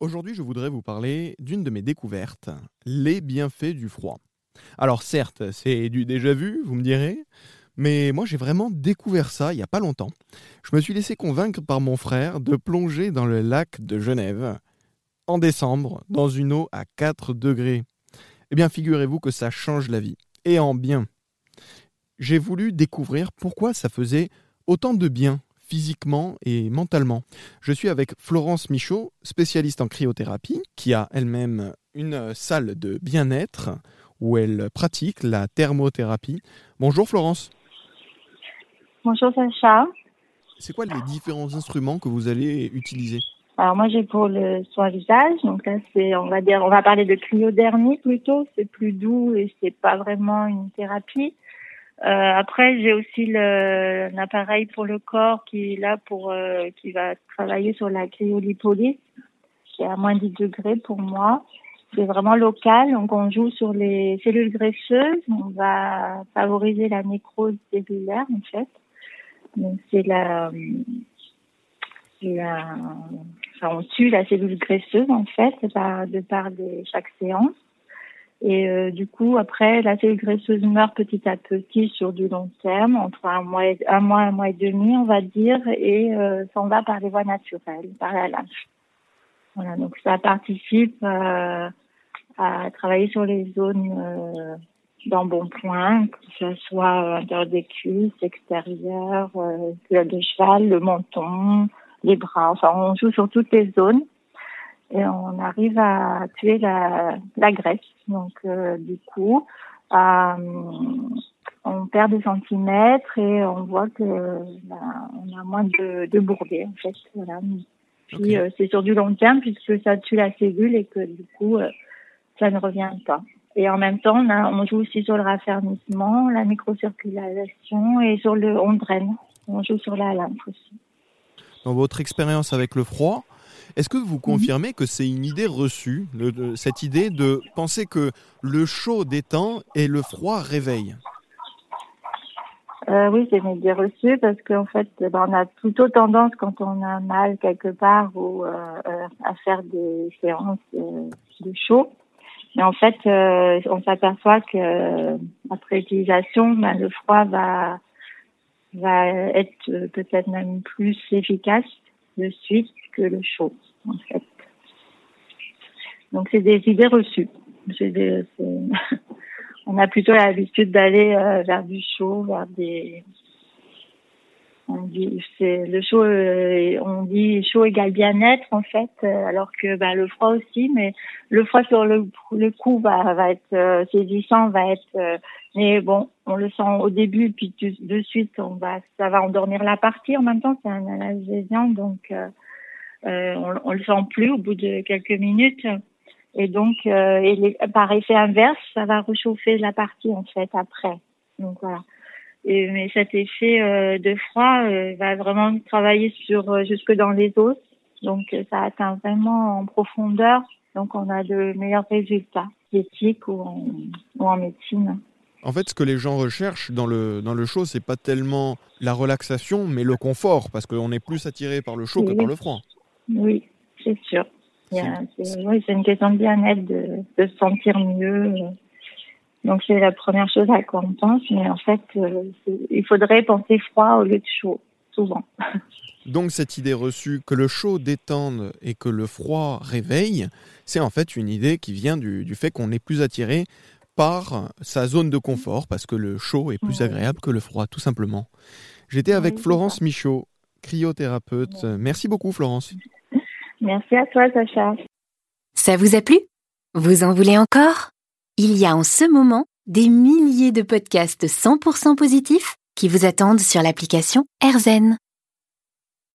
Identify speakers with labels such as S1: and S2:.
S1: Aujourd'hui, je voudrais vous parler d'une de mes découvertes, les bienfaits du froid. Alors certes, c'est du déjà vu, vous me direz, mais moi j'ai vraiment découvert ça il n'y a pas longtemps. Je me suis laissé convaincre par mon frère de plonger dans le lac de Genève en décembre dans une eau à 4 degrés. Eh bien figurez-vous que ça change la vie, et en bien. J'ai voulu découvrir pourquoi ça faisait autant de bien physiquement et mentalement. Je suis avec Florence Michaud, spécialiste en cryothérapie, qui a elle-même une salle de bien-être où elle pratique la thermothérapie. Bonjour Florence.
S2: Bonjour Sacha.
S1: C'est quoi les différents instruments que vous allez utiliser?
S2: Alors moi j'ai pour le soin visage, donc là c'est on va dire on va parler de cryodermie plutôt, c'est plus doux et c'est pas vraiment une thérapie. Euh, après, j'ai aussi le, un appareil pour le corps qui est là pour euh, qui va travailler sur la cryolipolyse, qui est à moins 10 degrés pour moi. C'est vraiment local, donc on joue sur les cellules graisseuses. On va favoriser la nécrose cellulaire en fait. Donc c'est la, la enfin, on tue la cellule graisseuse en fait par, de par des, chaque séance. Et euh, du coup, après, la cellule graisseuse meurt petit à petit sur du long terme, entre un mois, et, un mois, un mois et demi, on va dire, et euh, s'en va par les voies naturelles, par la lâche. Voilà, donc ça participe euh, à travailler sur les zones euh, d'embonpoint, que ce soit intérieur des cuisses, extérieur, euh, de cheval, le menton, les bras. Enfin, on joue sur toutes les zones et on arrive à tuer la, la graisse. Donc euh, du coup, euh, on perd des centimètres et on voit que ben, on a moins de, de bourbiers en fait. Voilà. Puis euh, c'est sur du long terme puisque ça tue la cellule et que du coup euh, ça ne revient pas. Et en même temps, on, a- on joue aussi sur le raffermissement, la microcirculation et sur le on draine. On joue sur la lymphe aussi.
S1: Dans votre expérience avec le froid, est-ce que vous confirmez que c'est une idée reçue, le- cette idée de penser que le chaud détend et le froid réveille
S2: Euh, oui, c'est une idée reçue parce qu'en fait, ben, on a plutôt tendance quand on a mal quelque part ou euh, euh, à faire des séances de chaud. Mais en fait, on s'aperçoit que après utilisation, ben, le froid va va être peut-être même plus efficace de suite que le chaud, en fait. Donc c'est des idées reçues. On a plutôt l'habitude d'aller euh, vers du chaud, vers des. On dit, c'est le chaud. euh, on dit chaud égale bien-être en fait, euh, alors que bah, le froid aussi, mais le froid sur le, le coup va, va être saisissant, va être. mais bon, on le sent au début, puis de suite, on va, ça va endormir la partie. En même temps, c'est un analgésiant, donc on, on le sent plus au bout de quelques minutes. Et donc, euh, et les- par effet inverse, ça va réchauffer la partie en fait après. Donc voilà. Et, mais cet effet euh, de froid euh, va vraiment travailler sur euh, jusque dans les os. Donc euh, ça atteint vraiment en profondeur. Donc on a de meilleurs résultats éthiques ou en, ou en médecine.
S1: En fait, ce que les gens recherchent dans le, dans le chaud, c'est pas tellement la relaxation, mais le confort, parce qu'on est plus attiré par le chaud que par le froid.
S2: Oui, c'est sûr. C'est oui, c'est une question de bien-être, de, de se sentir mieux. Donc c'est la première chose à quoi on pense, mais en fait, euh, il faudrait penser froid au lieu de chaud, souvent.
S1: Donc cette idée reçue que le chaud détende et que le froid réveille, c'est en fait une idée qui vient du, du fait qu'on est plus attiré par sa zone de confort, parce que le chaud est plus agréable que le froid, tout simplement. J'étais avec Florence. Michaud, cryothérapeute. Merci beaucoup Florence.
S2: Merci à toi, Sacha.
S3: Ça vous a plu? Vous en voulez encore? Il y a en ce moment des milliers de podcasts 100% positifs qui vous attendent sur l'application AirZen.